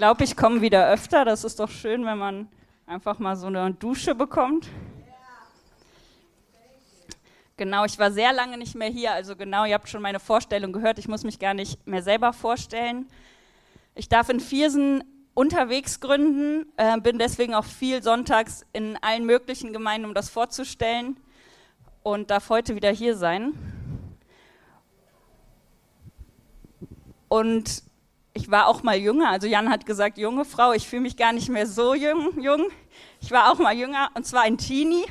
glaube, ich komme wieder öfter. Das ist doch schön, wenn man einfach mal so eine Dusche bekommt. Genau, ich war sehr lange nicht mehr hier. Also genau, ihr habt schon meine Vorstellung gehört. Ich muss mich gar nicht mehr selber vorstellen. Ich darf in Viersen unterwegs gründen, äh, bin deswegen auch viel sonntags in allen möglichen Gemeinden, um das vorzustellen und darf heute wieder hier sein. Und ich war auch mal jünger, also Jan hat gesagt, junge Frau, ich fühle mich gar nicht mehr so jung, jung. Ich war auch mal jünger und zwar ein Teenie.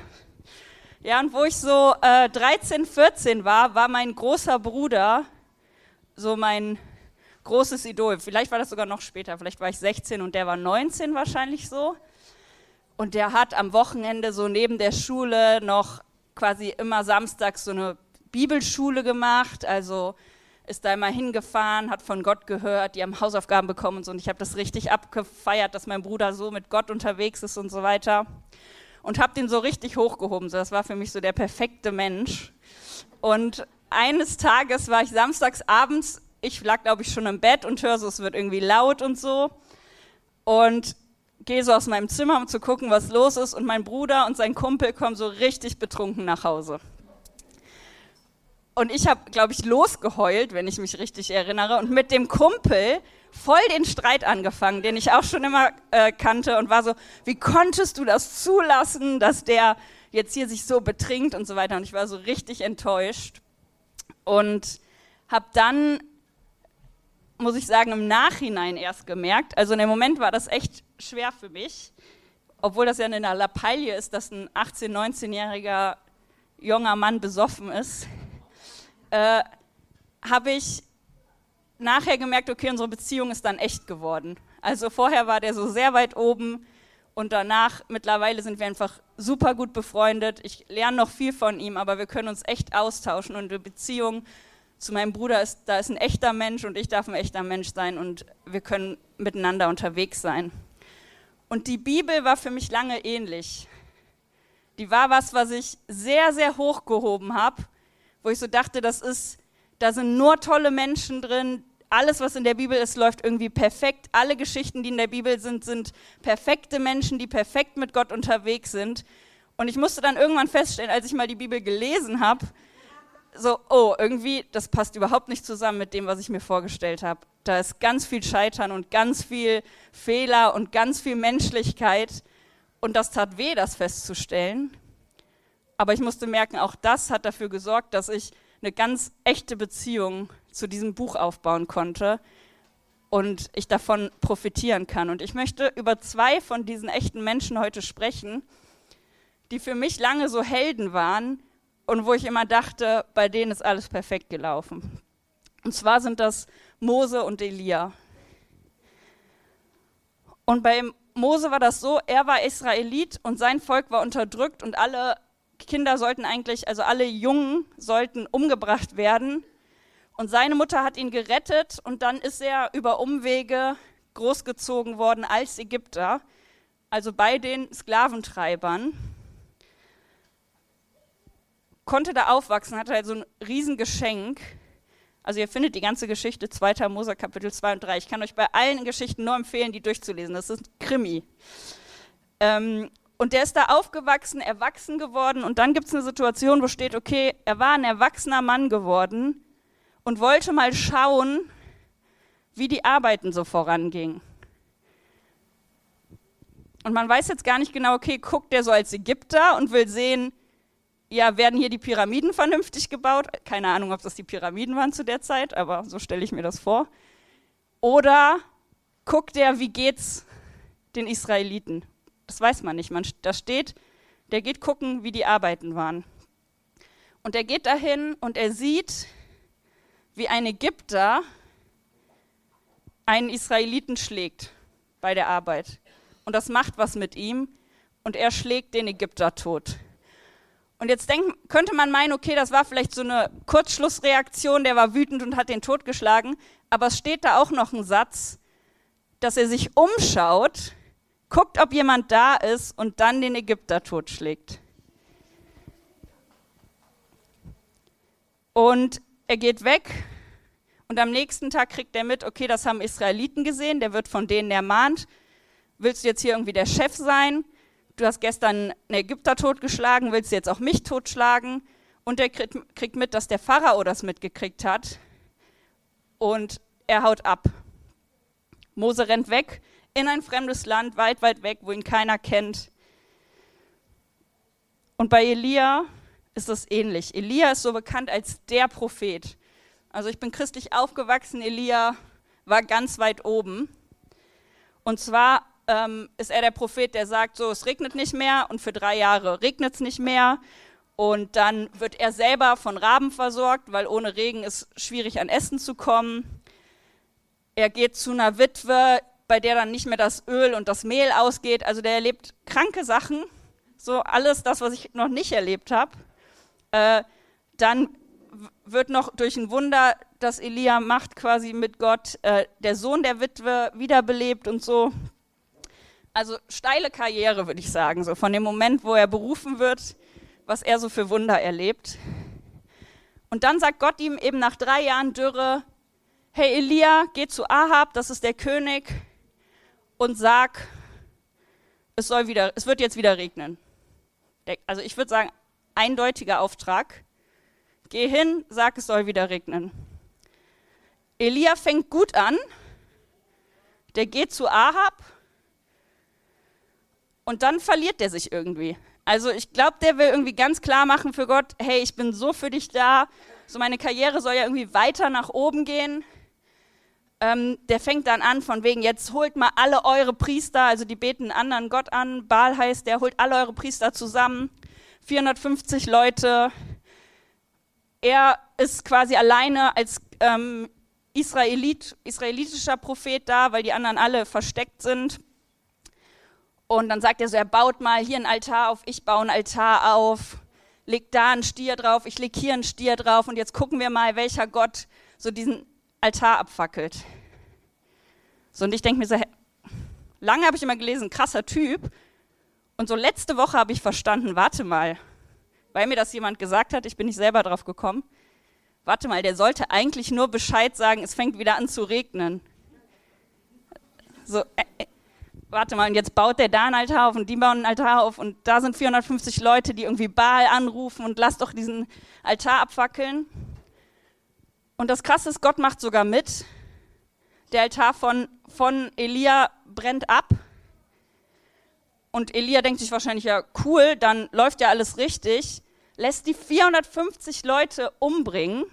Ja, und wo ich so äh, 13, 14 war, war mein großer Bruder so mein großes Idol. Vielleicht war das sogar noch später, vielleicht war ich 16 und der war 19 wahrscheinlich so. Und der hat am Wochenende so neben der Schule noch quasi immer samstags so eine Bibelschule gemacht, also ist da immer hingefahren, hat von Gott gehört, die haben Hausaufgaben bekommen und so. Und ich habe das richtig abgefeiert, dass mein Bruder so mit Gott unterwegs ist und so weiter. Und habe den so richtig hochgehoben. So, das war für mich so der perfekte Mensch. Und eines Tages war ich samstags abends, ich lag glaube ich schon im Bett und höre so, es wird irgendwie laut und so. Und gehe so aus meinem Zimmer, um zu gucken, was los ist. Und mein Bruder und sein Kumpel kommen so richtig betrunken nach Hause. Und ich habe, glaube ich, losgeheult, wenn ich mich richtig erinnere, und mit dem Kumpel voll den Streit angefangen, den ich auch schon immer äh, kannte und war so, wie konntest du das zulassen, dass der jetzt hier sich so betrinkt und so weiter. Und ich war so richtig enttäuscht und habe dann, muss ich sagen, im Nachhinein erst gemerkt, also in dem Moment war das echt schwer für mich, obwohl das ja in der Lappalie ist, dass ein 18-, 19-jähriger junger Mann besoffen ist äh, habe ich nachher gemerkt, okay, unsere Beziehung ist dann echt geworden. Also vorher war der so sehr weit oben und danach mittlerweile sind wir einfach super gut befreundet. Ich lerne noch viel von ihm, aber wir können uns echt austauschen und die Beziehung zu meinem Bruder ist, da ist ein echter Mensch und ich darf ein echter Mensch sein und wir können miteinander unterwegs sein. Und die Bibel war für mich lange ähnlich. Die war was, was ich sehr, sehr hochgehoben habe wo ich so dachte, das ist, da sind nur tolle Menschen drin. Alles, was in der Bibel ist, läuft irgendwie perfekt. Alle Geschichten, die in der Bibel sind, sind perfekte Menschen, die perfekt mit Gott unterwegs sind. Und ich musste dann irgendwann feststellen, als ich mal die Bibel gelesen habe, so, oh, irgendwie, das passt überhaupt nicht zusammen mit dem, was ich mir vorgestellt habe. Da ist ganz viel Scheitern und ganz viel Fehler und ganz viel Menschlichkeit. Und das tat weh, das festzustellen. Aber ich musste merken, auch das hat dafür gesorgt, dass ich eine ganz echte Beziehung zu diesem Buch aufbauen konnte und ich davon profitieren kann. Und ich möchte über zwei von diesen echten Menschen heute sprechen, die für mich lange so Helden waren und wo ich immer dachte, bei denen ist alles perfekt gelaufen. Und zwar sind das Mose und Elia. Und bei Mose war das so, er war Israelit und sein Volk war unterdrückt und alle Kinder sollten eigentlich, also alle Jungen sollten umgebracht werden. Und seine Mutter hat ihn gerettet und dann ist er über Umwege großgezogen worden als Ägypter, also bei den Sklaventreibern. Konnte da aufwachsen, hatte also ein Riesengeschenk. Also ihr findet die ganze Geschichte 2. Mose Kapitel 2 und 3. Ich kann euch bei allen Geschichten nur empfehlen, die durchzulesen. Das ist Krimi. Ähm, und der ist da aufgewachsen, erwachsen geworden und dann gibt es eine Situation, wo steht, okay, er war ein erwachsener Mann geworden und wollte mal schauen, wie die Arbeiten so vorangingen. Und man weiß jetzt gar nicht genau, okay, guckt der so als Ägypter und will sehen, ja, werden hier die Pyramiden vernünftig gebaut? Keine Ahnung, ob das die Pyramiden waren zu der Zeit, aber so stelle ich mir das vor. Oder guckt er, wie geht's den Israeliten? Das weiß man nicht. Man, da steht, der geht gucken, wie die Arbeiten waren. Und er geht dahin und er sieht, wie ein Ägypter einen Israeliten schlägt bei der Arbeit. Und das macht was mit ihm und er schlägt den Ägypter tot. Und jetzt denk, könnte man meinen, okay, das war vielleicht so eine Kurzschlussreaktion, der war wütend und hat den totgeschlagen. Aber es steht da auch noch ein Satz, dass er sich umschaut guckt, ob jemand da ist und dann den Ägypter totschlägt. Und er geht weg Und am nächsten Tag kriegt er mit, okay, das haben Israeliten gesehen, der wird von denen ermahnt. Willst du jetzt hier irgendwie der Chef sein? Du hast gestern einen Ägypter totgeschlagen, willst du jetzt auch mich totschlagen? Und er kriegt mit, dass der Pharao das mitgekriegt hat. Und er haut ab. Mose rennt weg in ein fremdes Land, weit, weit weg, wo ihn keiner kennt. Und bei Elia ist es ähnlich. Elia ist so bekannt als der Prophet. Also ich bin christlich aufgewachsen, Elia war ganz weit oben. Und zwar ähm, ist er der Prophet, der sagt, so, es regnet nicht mehr und für drei Jahre regnet es nicht mehr. Und dann wird er selber von Raben versorgt, weil ohne Regen ist schwierig an Essen zu kommen. Er geht zu einer Witwe, bei der dann nicht mehr das Öl und das Mehl ausgeht. Also der erlebt kranke Sachen, so alles das, was ich noch nicht erlebt habe. Äh, dann wird noch durch ein Wunder, das Elia macht, quasi mit Gott, äh, der Sohn der Witwe wiederbelebt und so. Also steile Karriere, würde ich sagen, so von dem Moment, wo er berufen wird, was er so für Wunder erlebt. Und dann sagt Gott ihm eben nach drei Jahren Dürre, hey Elia, geh zu Ahab, das ist der König, und sag, es, soll wieder, es wird jetzt wieder regnen. Also ich würde sagen, eindeutiger Auftrag. Geh hin, sag, es soll wieder regnen. Elia fängt gut an. Der geht zu Ahab. Und dann verliert er sich irgendwie. Also ich glaube, der will irgendwie ganz klar machen für Gott, hey, ich bin so für dich da. So meine Karriere soll ja irgendwie weiter nach oben gehen. Ähm, der fängt dann an von wegen, jetzt holt mal alle eure Priester, also die beten einen anderen Gott an. Baal heißt, der holt alle eure Priester zusammen. 450 Leute, er ist quasi alleine als ähm, Israelit, israelitischer Prophet da, weil die anderen alle versteckt sind. Und dann sagt er so, er baut mal hier ein Altar auf, ich baue ein Altar auf, legt da einen Stier drauf, ich leg hier einen Stier drauf und jetzt gucken wir mal, welcher Gott so diesen Altar abfackelt. So, und ich denke mir so, lange habe ich immer gelesen, krasser Typ. Und so letzte Woche habe ich verstanden, warte mal, weil mir das jemand gesagt hat, ich bin nicht selber drauf gekommen. Warte mal, der sollte eigentlich nur Bescheid sagen, es fängt wieder an zu regnen. So, äh, äh, warte mal, und jetzt baut der da einen Altar auf und die bauen einen Altar auf und da sind 450 Leute, die irgendwie Baal anrufen und lass doch diesen Altar abwackeln. Und das Krasse ist, Gott macht sogar mit. Der Altar von, von Elia brennt ab und Elia denkt sich wahrscheinlich, ja, cool, dann läuft ja alles richtig, lässt die 450 Leute umbringen.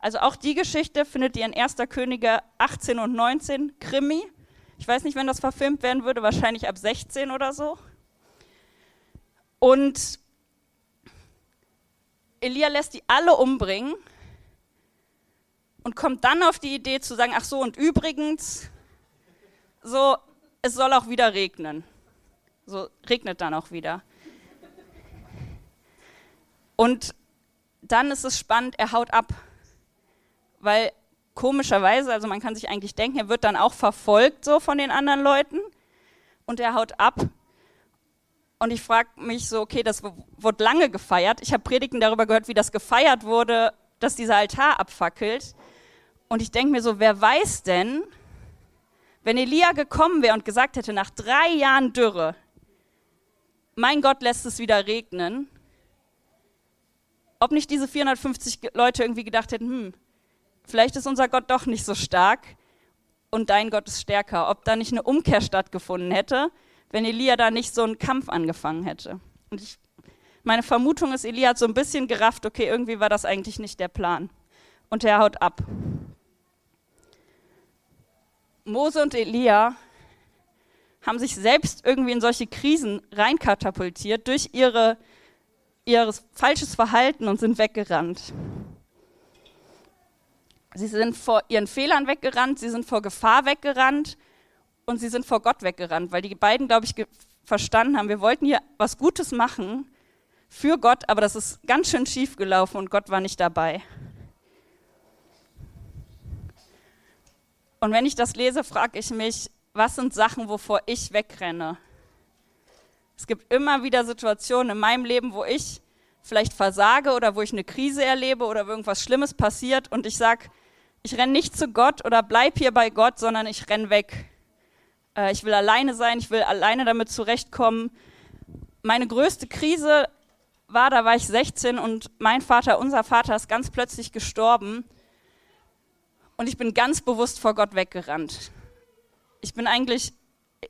Also auch die Geschichte findet ihr in 1. Könige 18 und 19, Krimi. Ich weiß nicht, wenn das verfilmt werden würde, wahrscheinlich ab 16 oder so. Und Elia lässt die alle umbringen und kommt dann auf die Idee zu sagen, ach so, und übrigens, so, es soll auch wieder regnen. So regnet dann auch wieder. Und dann ist es spannend, er haut ab. Weil komischerweise, also man kann sich eigentlich denken, er wird dann auch verfolgt so von den anderen Leuten und er haut ab. Und ich frage mich so, okay, das wurde lange gefeiert. Ich habe Predigten darüber gehört, wie das gefeiert wurde, dass dieser Altar abfackelt. Und ich denke mir so, wer weiß denn, wenn Elia gekommen wäre und gesagt hätte, nach drei Jahren Dürre, mein Gott lässt es wieder regnen, ob nicht diese 450 Leute irgendwie gedacht hätten, hm, vielleicht ist unser Gott doch nicht so stark und dein Gott ist stärker. Ob da nicht eine Umkehr stattgefunden hätte, wenn Elia da nicht so einen Kampf angefangen hätte. Und ich, meine Vermutung ist, Elia hat so ein bisschen gerafft, okay, irgendwie war das eigentlich nicht der Plan. Und er haut ab. Mose und Elia haben sich selbst irgendwie in solche Krisen reinkatapultiert durch ihre, ihr falsches Verhalten und sind weggerannt. Sie sind vor ihren Fehlern weggerannt, sie sind vor Gefahr weggerannt und sie sind vor Gott weggerannt, weil die beiden, glaube ich, verstanden haben, wir wollten hier was Gutes machen für Gott, aber das ist ganz schön schief gelaufen und Gott war nicht dabei. Und wenn ich das lese, frage ich mich, was sind Sachen, wovor ich wegrenne? Es gibt immer wieder Situationen in meinem Leben, wo ich vielleicht versage oder wo ich eine Krise erlebe oder wo irgendwas Schlimmes passiert und ich sage, ich renne nicht zu Gott oder bleib hier bei Gott, sondern ich renn weg. Äh, ich will alleine sein, ich will alleine damit zurechtkommen. Meine größte Krise war, da war ich 16 und mein Vater, unser Vater, ist ganz plötzlich gestorben. Und ich bin ganz bewusst vor Gott weggerannt. Ich bin eigentlich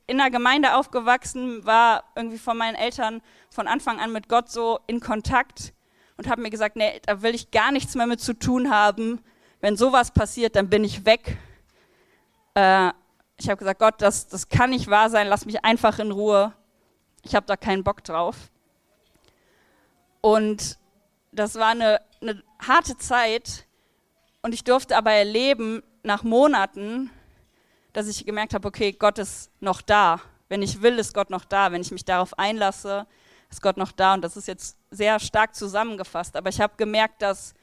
in der Gemeinde aufgewachsen, war irgendwie von meinen Eltern von Anfang an mit Gott so in Kontakt und habe mir gesagt, nee, da will ich gar nichts mehr mit zu tun haben. Wenn sowas passiert, dann bin ich weg. Äh, ich habe gesagt, Gott, das, das kann nicht wahr sein, lass mich einfach in Ruhe. Ich habe da keinen Bock drauf. Und das war eine, eine harte Zeit. Und ich durfte aber erleben, nach Monaten, dass ich gemerkt habe, okay, Gott ist noch da. Wenn ich will, ist Gott noch da. Wenn ich mich darauf einlasse, ist Gott noch da. Und das ist jetzt sehr stark zusammengefasst. Aber ich habe gemerkt, dass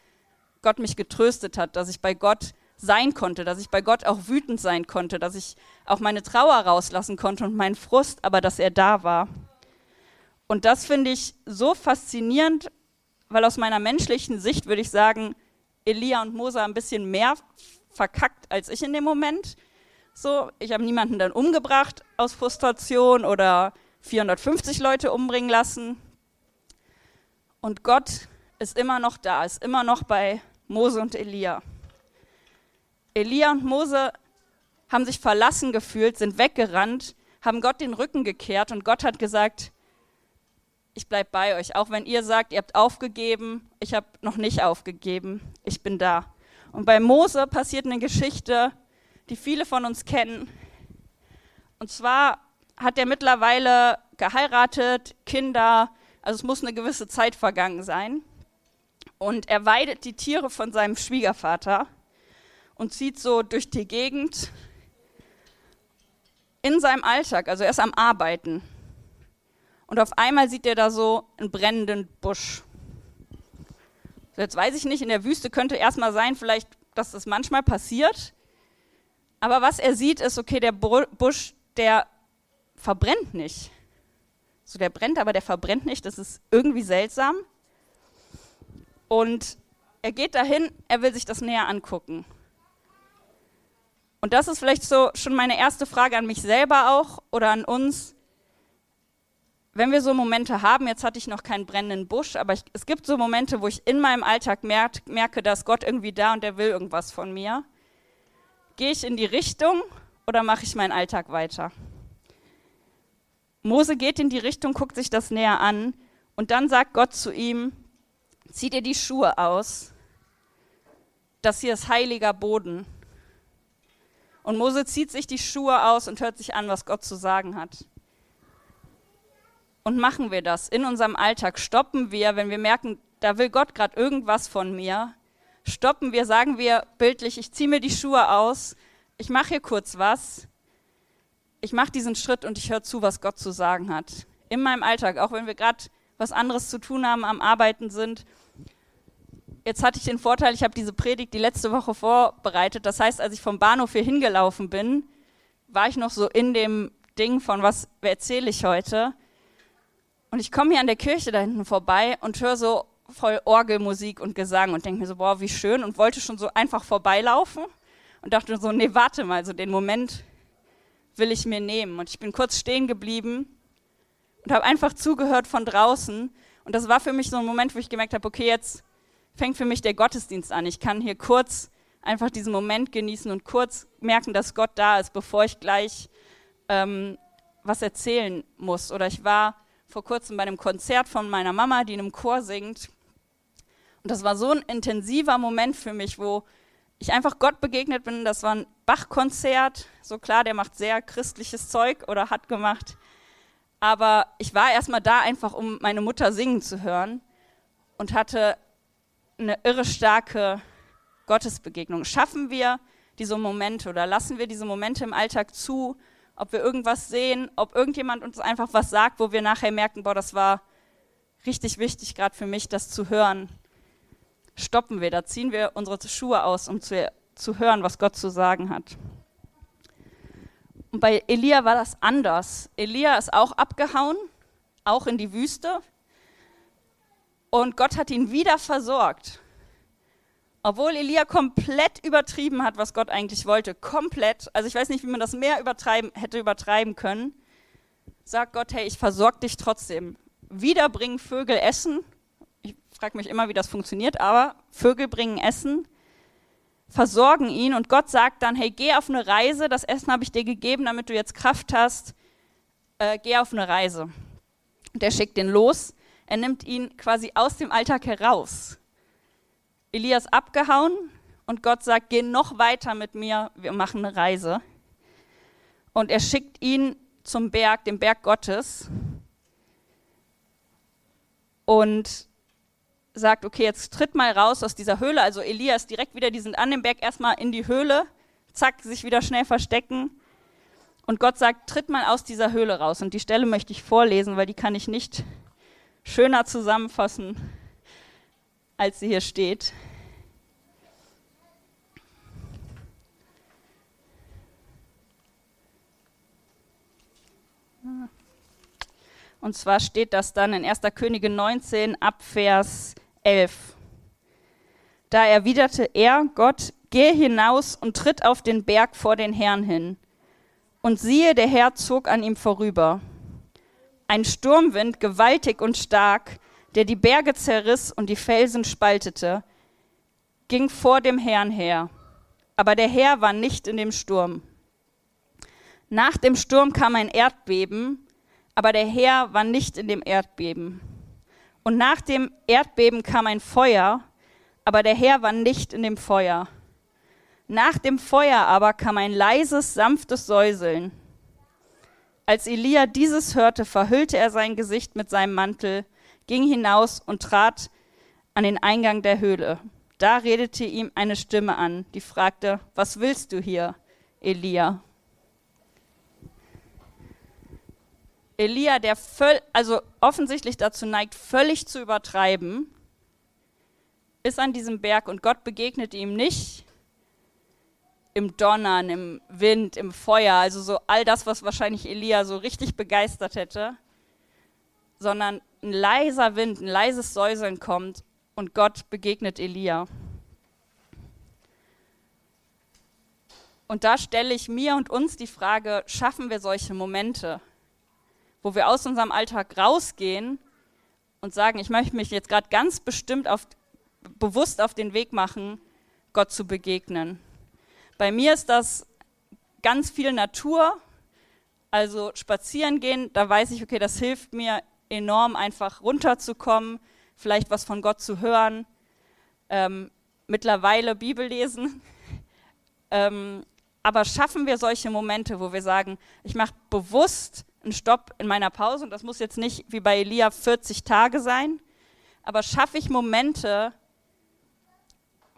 Gott mich getröstet hat, dass ich bei Gott sein konnte, dass ich bei Gott auch wütend sein konnte, dass ich auch meine Trauer rauslassen konnte und meinen Frust, aber dass er da war. Und das finde ich so faszinierend, weil aus meiner menschlichen Sicht würde ich sagen, Elia und Mose ein bisschen mehr verkackt als ich in dem Moment. So, ich habe niemanden dann umgebracht aus Frustration oder 450 Leute umbringen lassen. Und Gott ist immer noch da, ist immer noch bei Mose und Elia. Elia und Mose haben sich verlassen gefühlt, sind weggerannt, haben Gott den Rücken gekehrt und Gott hat gesagt, ich bleibe bei euch. Auch wenn ihr sagt, ihr habt aufgegeben, ich habe noch nicht aufgegeben, ich bin da. Und bei Mose passiert eine Geschichte, die viele von uns kennen. Und zwar hat er mittlerweile geheiratet, Kinder, also es muss eine gewisse Zeit vergangen sein. Und er weidet die Tiere von seinem Schwiegervater und zieht so durch die Gegend in seinem Alltag, also er ist am Arbeiten und auf einmal sieht er da so einen brennenden Busch. So, jetzt weiß ich nicht, in der Wüste könnte erstmal sein, vielleicht, dass das manchmal passiert. Aber was er sieht, ist, okay, der Busch, der verbrennt nicht. So, der brennt, aber der verbrennt nicht. Das ist irgendwie seltsam. Und er geht dahin, er will sich das näher angucken. Und das ist vielleicht so schon meine erste Frage an mich selber auch oder an uns wenn wir so Momente haben, jetzt hatte ich noch keinen brennenden Busch, aber ich, es gibt so Momente, wo ich in meinem Alltag merk, merke, dass Gott irgendwie da und der will irgendwas von mir. Gehe ich in die Richtung oder mache ich meinen Alltag weiter? Mose geht in die Richtung, guckt sich das näher an und dann sagt Gott zu ihm, zieh dir die Schuhe aus, das hier ist heiliger Boden. Und Mose zieht sich die Schuhe aus und hört sich an, was Gott zu sagen hat. Und machen wir das in unserem Alltag? Stoppen wir, wenn wir merken, da will Gott gerade irgendwas von mir? Stoppen wir, sagen wir bildlich, ich ziehe mir die Schuhe aus, ich mache hier kurz was, ich mache diesen Schritt und ich höre zu, was Gott zu sagen hat. In meinem Alltag, auch wenn wir gerade was anderes zu tun haben, am Arbeiten sind. Jetzt hatte ich den Vorteil, ich habe diese Predigt die letzte Woche vorbereitet. Das heißt, als ich vom Bahnhof hier hingelaufen bin, war ich noch so in dem Ding von, was erzähle ich heute? Und ich komme hier an der Kirche da hinten vorbei und höre so voll Orgelmusik und Gesang und denke mir so, boah, wie schön und wollte schon so einfach vorbeilaufen und dachte so, nee, warte mal, so den Moment will ich mir nehmen. Und ich bin kurz stehen geblieben und habe einfach zugehört von draußen. Und das war für mich so ein Moment, wo ich gemerkt habe, okay, jetzt fängt für mich der Gottesdienst an. Ich kann hier kurz einfach diesen Moment genießen und kurz merken, dass Gott da ist, bevor ich gleich ähm, was erzählen muss. Oder ich war vor kurzem bei einem Konzert von meiner Mama, die in einem Chor singt. Und das war so ein intensiver Moment für mich, wo ich einfach Gott begegnet bin. Das war ein Bach-Konzert. So klar, der macht sehr christliches Zeug oder hat gemacht. Aber ich war erstmal da einfach, um meine Mutter singen zu hören und hatte eine irre starke Gottesbegegnung. Schaffen wir diese Momente oder lassen wir diese Momente im Alltag zu, ob wir irgendwas sehen, ob irgendjemand uns einfach was sagt, wo wir nachher merken, boah, das war richtig wichtig gerade für mich, das zu hören. Stoppen wir, da ziehen wir unsere Schuhe aus, um zu, zu hören, was Gott zu sagen hat. Und bei Elia war das anders. Elia ist auch abgehauen, auch in die Wüste. Und Gott hat ihn wieder versorgt. Obwohl Elia komplett übertrieben hat, was Gott eigentlich wollte, komplett, also ich weiß nicht, wie man das mehr übertreiben, hätte übertreiben können, sagt Gott, hey, ich versorge dich trotzdem. Wieder bringen Vögel Essen. Ich frage mich immer, wie das funktioniert, aber Vögel bringen Essen, versorgen ihn und Gott sagt dann, hey, geh auf eine Reise, das Essen habe ich dir gegeben, damit du jetzt Kraft hast, äh, geh auf eine Reise. Der schickt den los, er nimmt ihn quasi aus dem Alltag heraus. Elias abgehauen und Gott sagt, geh noch weiter mit mir, wir machen eine Reise. Und er schickt ihn zum Berg, dem Berg Gottes und sagt, okay, jetzt tritt mal raus aus dieser Höhle. Also Elias direkt wieder, die sind an dem Berg erstmal in die Höhle, zack, sich wieder schnell verstecken. Und Gott sagt, tritt mal aus dieser Höhle raus. Und die Stelle möchte ich vorlesen, weil die kann ich nicht schöner zusammenfassen, als sie hier steht. Und zwar steht das dann in 1. Könige 19 ab Vers 11. Da erwiderte er, Gott, geh hinaus und tritt auf den Berg vor den Herrn hin. Und siehe, der Herr zog an ihm vorüber. Ein Sturmwind, gewaltig und stark, der die Berge zerriss und die Felsen spaltete, ging vor dem Herrn her. Aber der Herr war nicht in dem Sturm. Nach dem Sturm kam ein Erdbeben, aber der Herr war nicht in dem Erdbeben. Und nach dem Erdbeben kam ein Feuer, aber der Herr war nicht in dem Feuer. Nach dem Feuer aber kam ein leises, sanftes Säuseln. Als Elia dieses hörte, verhüllte er sein Gesicht mit seinem Mantel, ging hinaus und trat an den Eingang der Höhle. Da redete ihm eine Stimme an, die fragte, was willst du hier, Elia? Elia, der völ also offensichtlich dazu neigt, völlig zu übertreiben, ist an diesem Berg und Gott begegnet ihm nicht im Donnern, im Wind, im Feuer, also so all das, was wahrscheinlich Elia so richtig begeistert hätte, sondern ein leiser Wind, ein leises Säuseln kommt und Gott begegnet Elia. Und da stelle ich mir und uns die Frage, schaffen wir solche Momente? wo wir aus unserem Alltag rausgehen und sagen, ich möchte mich jetzt gerade ganz bestimmt auf, bewusst auf den Weg machen, Gott zu begegnen. Bei mir ist das ganz viel Natur, also spazieren gehen, da weiß ich, okay, das hilft mir enorm einfach runterzukommen, vielleicht was von Gott zu hören, ähm, mittlerweile Bibel lesen. ähm, aber schaffen wir solche Momente, wo wir sagen, ich mache bewusst einen Stopp in meiner Pause und das muss jetzt nicht wie bei Elia 40 Tage sein, aber schaffe ich Momente,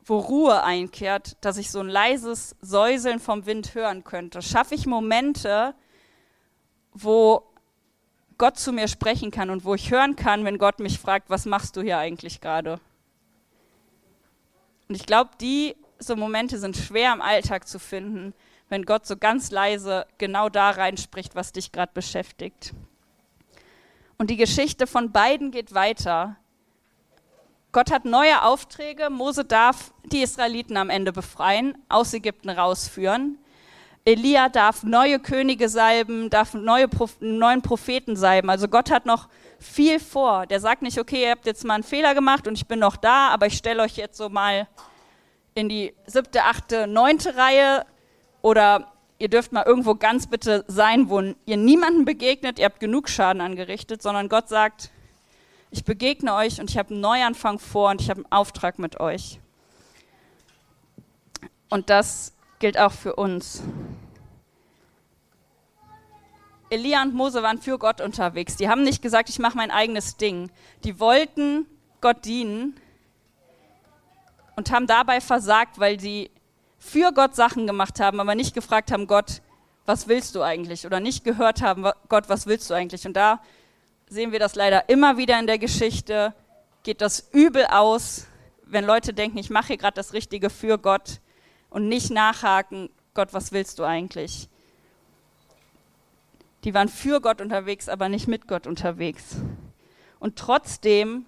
wo Ruhe einkehrt, dass ich so ein leises Säuseln vom Wind hören könnte. Schaffe ich Momente, wo Gott zu mir sprechen kann und wo ich hören kann, wenn Gott mich fragt, was machst du hier eigentlich gerade? Und ich glaube, diese so Momente sind schwer im Alltag zu finden, wenn Gott so ganz leise genau da reinspricht, was dich gerade beschäftigt. Und die Geschichte von beiden geht weiter. Gott hat neue Aufträge. Mose darf die Israeliten am Ende befreien, aus Ägypten rausführen. Elia darf neue Könige salben, darf neue neuen Propheten salben. Also Gott hat noch viel vor. Der sagt nicht, okay, ihr habt jetzt mal einen Fehler gemacht und ich bin noch da, aber ich stelle euch jetzt so mal in die siebte, achte, neunte Reihe oder ihr dürft mal irgendwo ganz bitte sein, wo ihr niemanden begegnet, ihr habt genug Schaden angerichtet, sondern Gott sagt, ich begegne euch und ich habe einen Neuanfang vor und ich habe einen Auftrag mit euch. Und das gilt auch für uns. Elia und Mose waren für Gott unterwegs. Die haben nicht gesagt, ich mache mein eigenes Ding. Die wollten Gott dienen und haben dabei versagt, weil sie für Gott Sachen gemacht haben, aber nicht gefragt haben, Gott, was willst du eigentlich? Oder nicht gehört haben, Gott, was willst du eigentlich? Und da sehen wir das leider immer wieder in der Geschichte, geht das übel aus, wenn Leute denken, ich mache hier gerade das Richtige für Gott und nicht nachhaken, Gott, was willst du eigentlich? Die waren für Gott unterwegs, aber nicht mit Gott unterwegs. Und trotzdem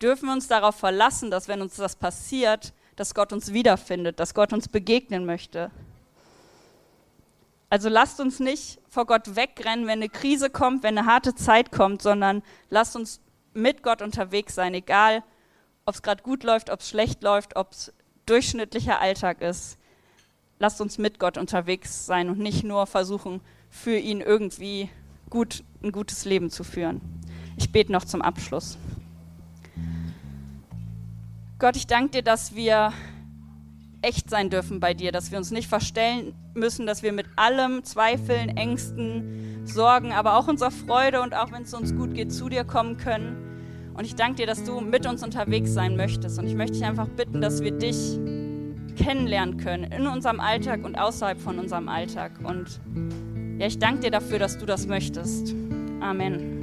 dürfen wir uns darauf verlassen, dass wenn uns das passiert, dass Gott uns wiederfindet, dass Gott uns begegnen möchte. Also lasst uns nicht vor Gott wegrennen, wenn eine Krise kommt, wenn eine harte Zeit kommt, sondern lasst uns mit Gott unterwegs sein, egal ob es gerade gut läuft, ob es schlecht läuft, ob es durchschnittlicher Alltag ist. Lasst uns mit Gott unterwegs sein und nicht nur versuchen, für ihn irgendwie gut, ein gutes Leben zu führen. Ich bete noch zum Abschluss. Gott, ich danke dir, dass wir echt sein dürfen bei dir, dass wir uns nicht verstellen müssen, dass wir mit allem Zweifeln, Ängsten, Sorgen, aber auch unserer Freude und auch wenn es uns gut geht, zu dir kommen können. Und ich danke dir, dass du mit uns unterwegs sein möchtest. Und ich möchte dich einfach bitten, dass wir dich kennenlernen können in unserem Alltag und außerhalb von unserem Alltag. Und ja, ich danke dir dafür, dass du das möchtest. Amen.